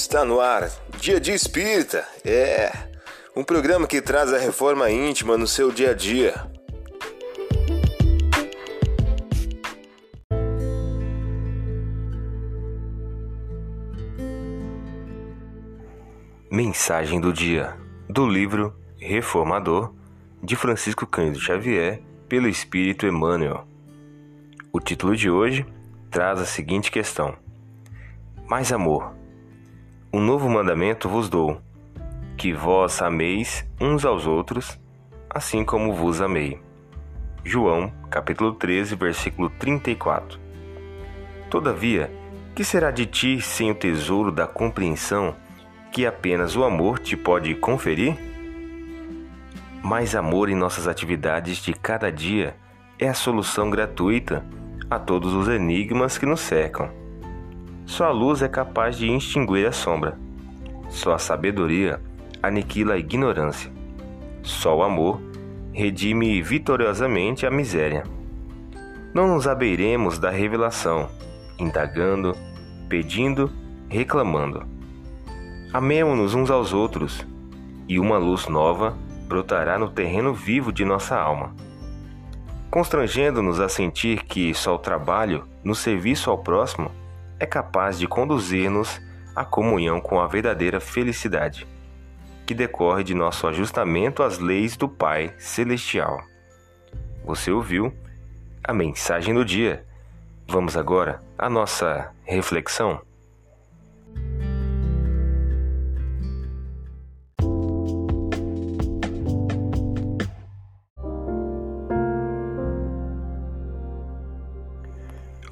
Está no ar, Dia de Espírita. É um programa que traz a reforma íntima no seu dia a dia. Mensagem do dia do livro Reformador de Francisco Cândido Xavier pelo Espírito Emmanuel. O título de hoje traz a seguinte questão: Mais amor. Um novo mandamento vos dou, que vós ameis uns aos outros, assim como vos amei. João, capítulo 13, versículo 34. Todavia, que será de ti sem o tesouro da compreensão que apenas o amor te pode conferir? Mais amor em nossas atividades de cada dia é a solução gratuita a todos os enigmas que nos cercam. Só a luz é capaz de extinguir a sombra. Só a sabedoria aniquila a ignorância. Só o amor redime vitoriosamente a miséria. Não nos abeiremos da revelação, indagando, pedindo, reclamando. Amemo-nos uns aos outros, e uma luz nova brotará no terreno vivo de nossa alma, constrangendo-nos a sentir que só o trabalho no serviço ao próximo é capaz de conduzir-nos à comunhão com a verdadeira felicidade, que decorre de nosso ajustamento às leis do Pai Celestial. Você ouviu a mensagem do dia. Vamos agora à nossa reflexão.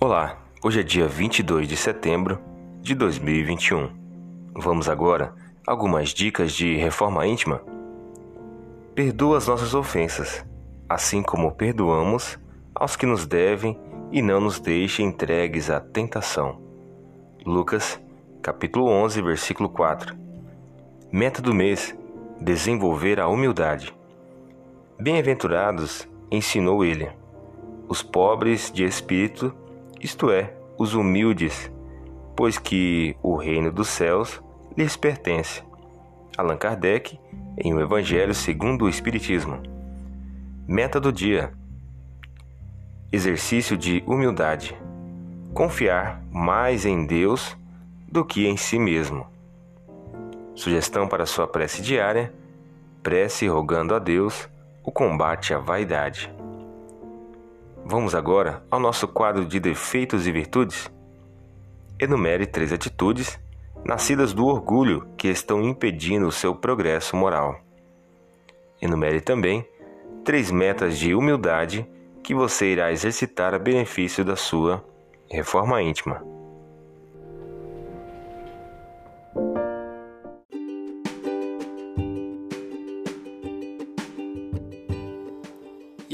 Olá, Hoje é dia 22 de setembro de 2021. Vamos agora algumas dicas de reforma íntima. Perdoa as nossas ofensas, assim como perdoamos aos que nos devem e não nos deixe entregues à tentação. Lucas, capítulo 11, versículo 4. Meta do mês: desenvolver a humildade. Bem-aventurados, ensinou ele, os pobres de espírito, isto é, os humildes, pois que o reino dos céus lhes pertence. Allan Kardec, em O Evangelho segundo o Espiritismo. Meta do dia: exercício de humildade. Confiar mais em Deus do que em si mesmo. Sugestão para sua prece diária: prece rogando a Deus o combate à vaidade. Vamos agora ao nosso quadro de defeitos e virtudes? Enumere três atitudes nascidas do orgulho que estão impedindo o seu progresso moral. Enumere também três metas de humildade que você irá exercitar a benefício da sua reforma íntima.